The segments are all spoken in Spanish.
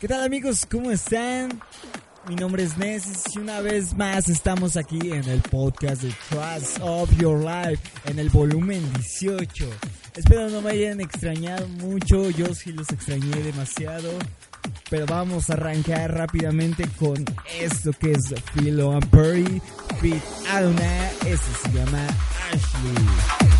¿Qué tal amigos? ¿Cómo están? Mi nombre es Nesis y una vez más estamos aquí en el podcast de Trust of Your Life en el volumen 18. Espero no me hayan extrañado mucho, yo sí los extrañé demasiado. Pero vamos a arrancar rápidamente con esto que es Philo and Perry Fit Adona. Este se llama Ashley.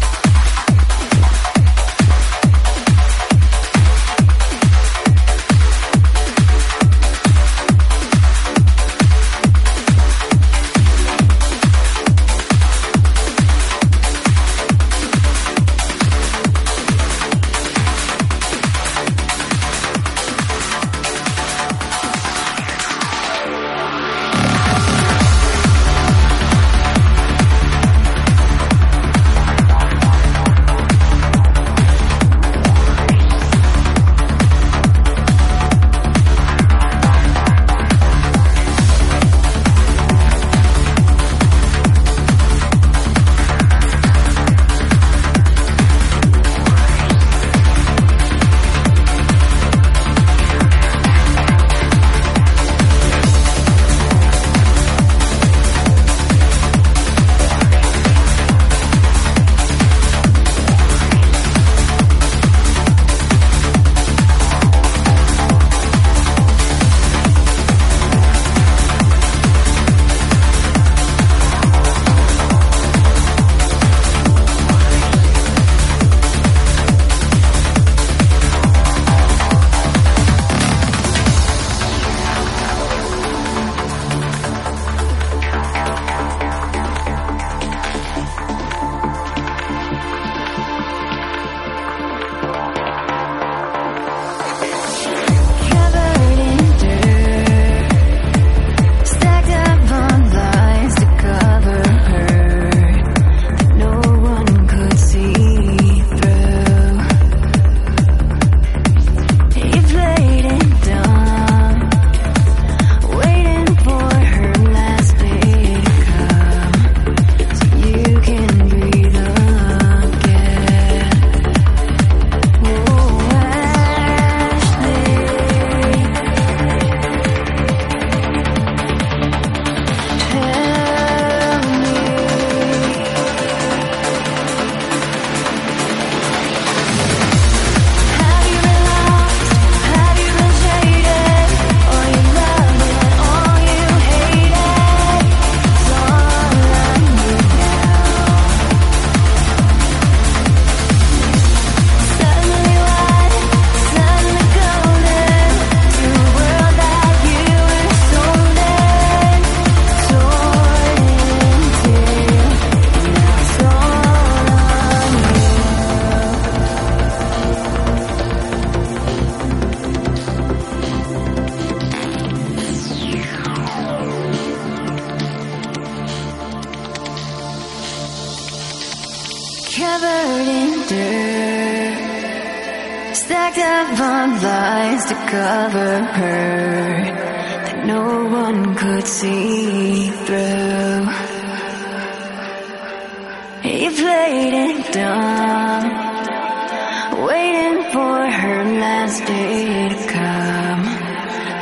He played it dumb, waiting for her last day to come,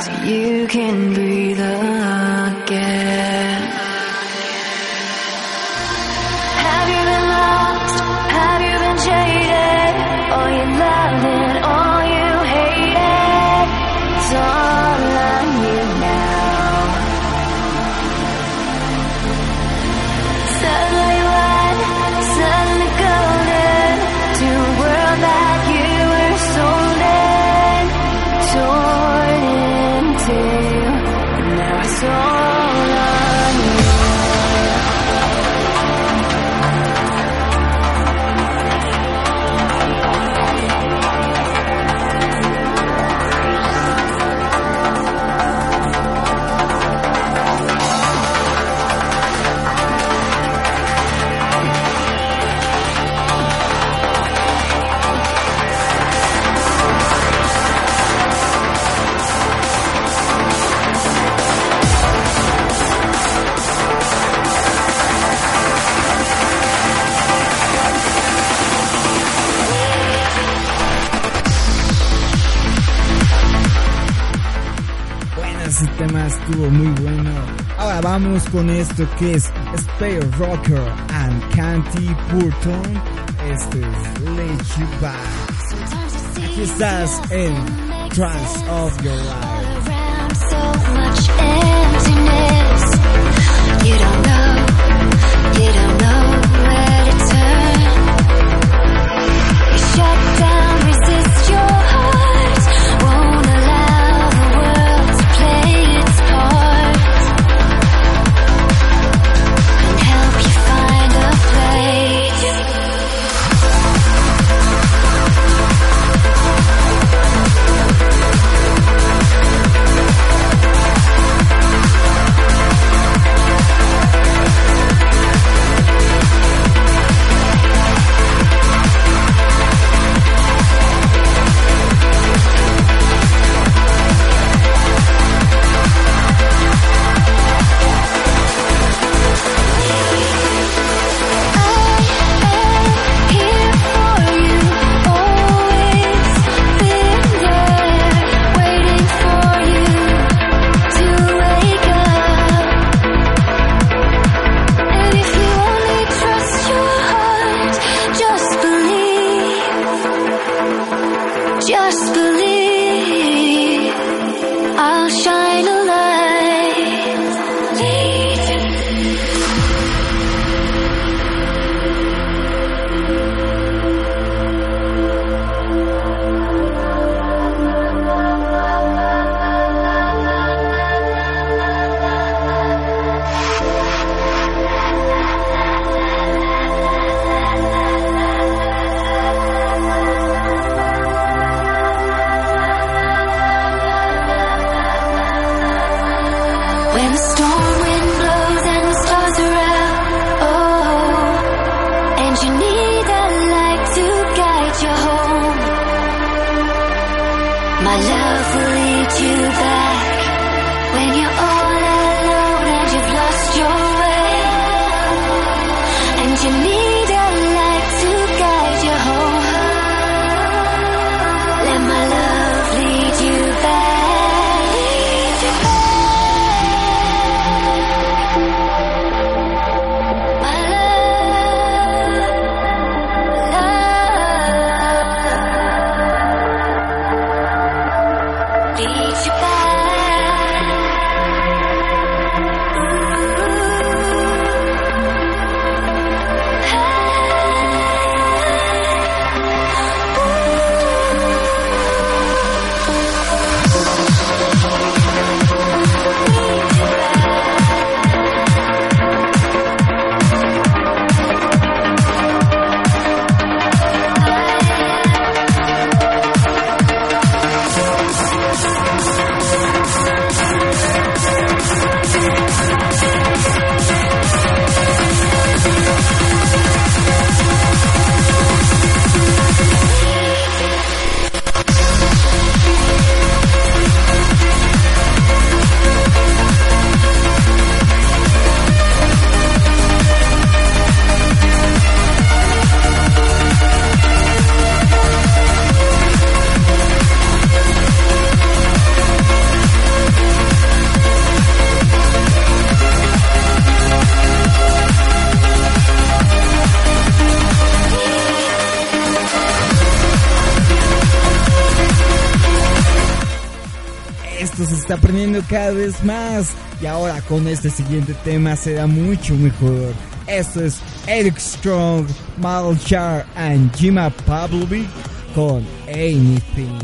so you can breathe vamos con esto que es Spare Rocker and Canty Burton. Esto es Let You Back. Aquí estás en Trans of Your Life. aprendiendo cada vez más. Y ahora con este siguiente tema será mucho mejor. Esto es Eric Strong, Mal Char and Jima Pavlovic con Anything.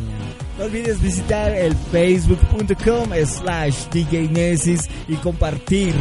No olvides visitar el facebook.com slash DJnesis y compartir.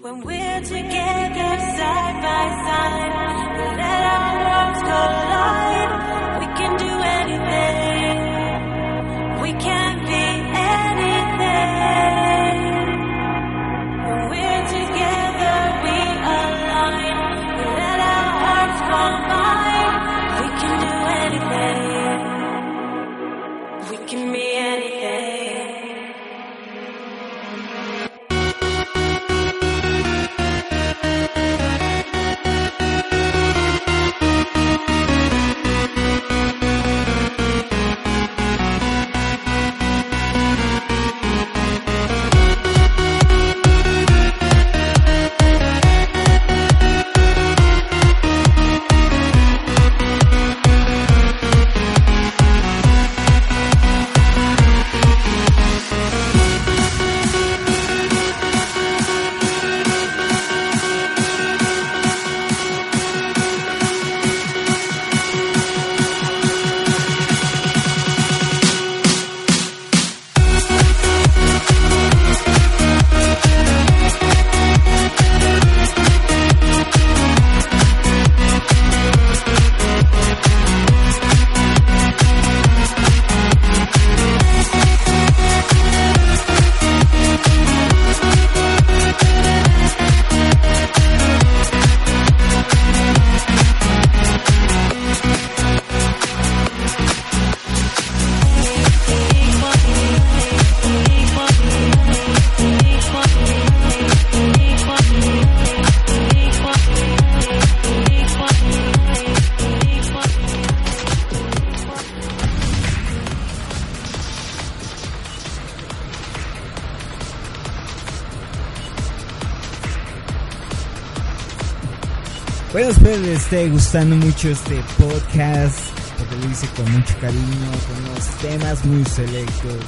When we're together Bueno, espero les esté gustando mucho este podcast, porque lo hice con mucho cariño, con unos temas muy selectos.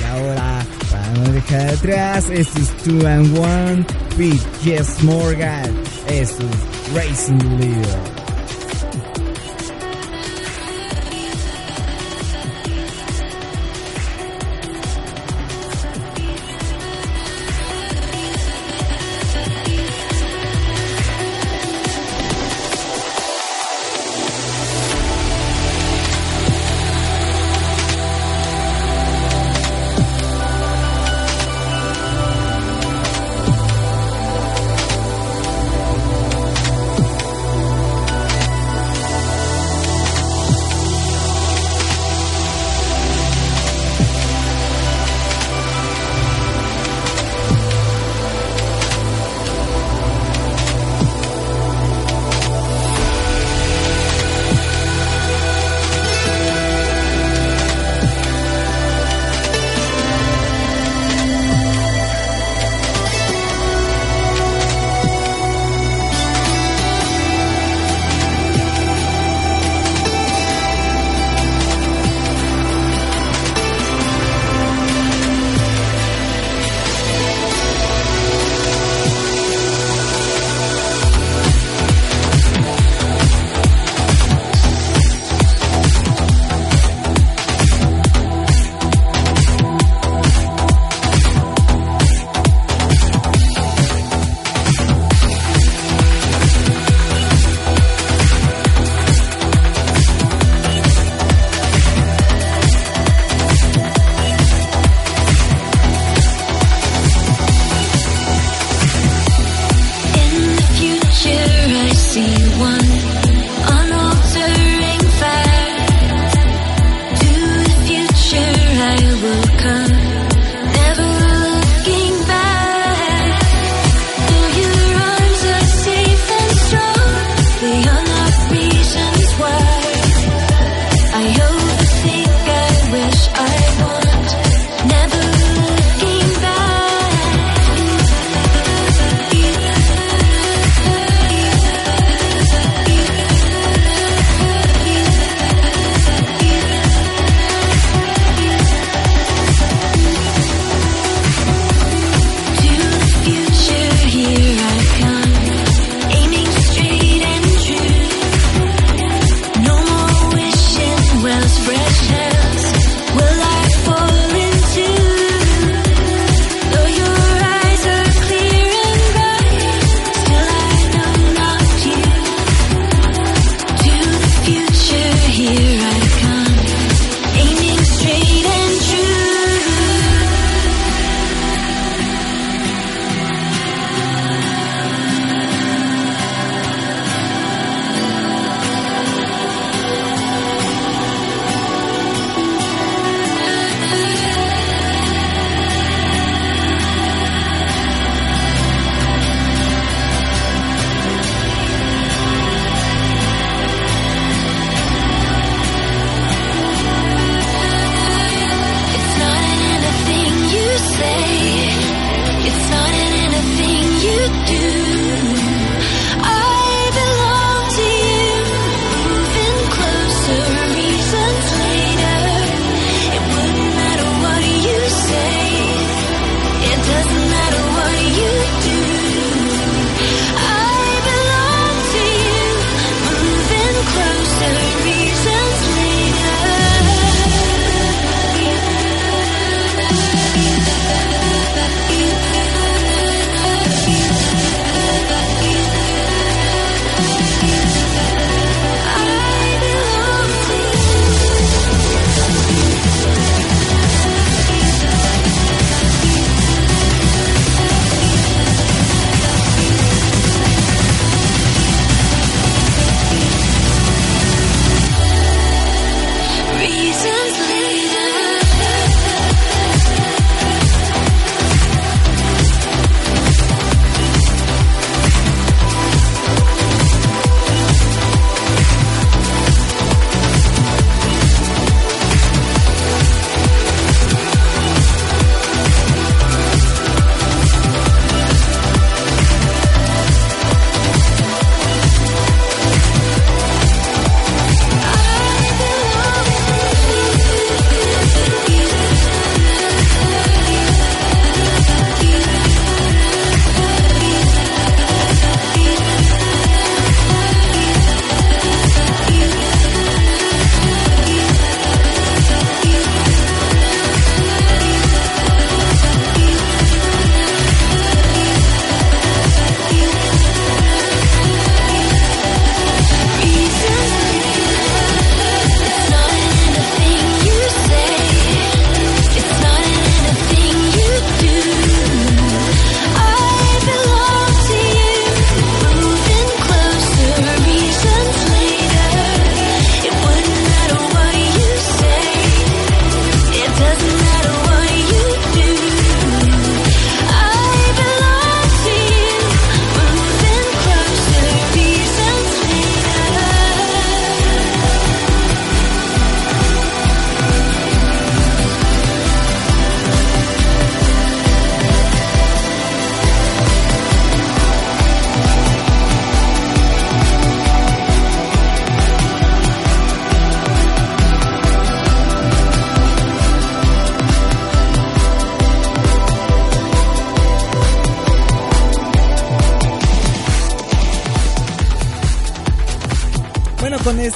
Y ahora, para no dejar atrás, esto es 2 and 1 with Jess Morgan. Esto es Racing Leader.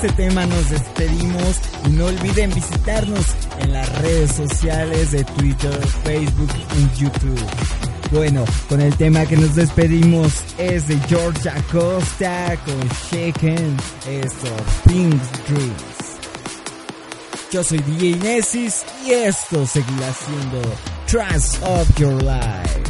Este tema nos despedimos y no olviden visitarnos en las redes sociales de Twitter, Facebook y YouTube. Bueno, con el tema que nos despedimos es de George Acosta con Shaken, esto, Pink Dreams. Yo soy DJ Nesis y esto seguirá siendo Trust of Your Life.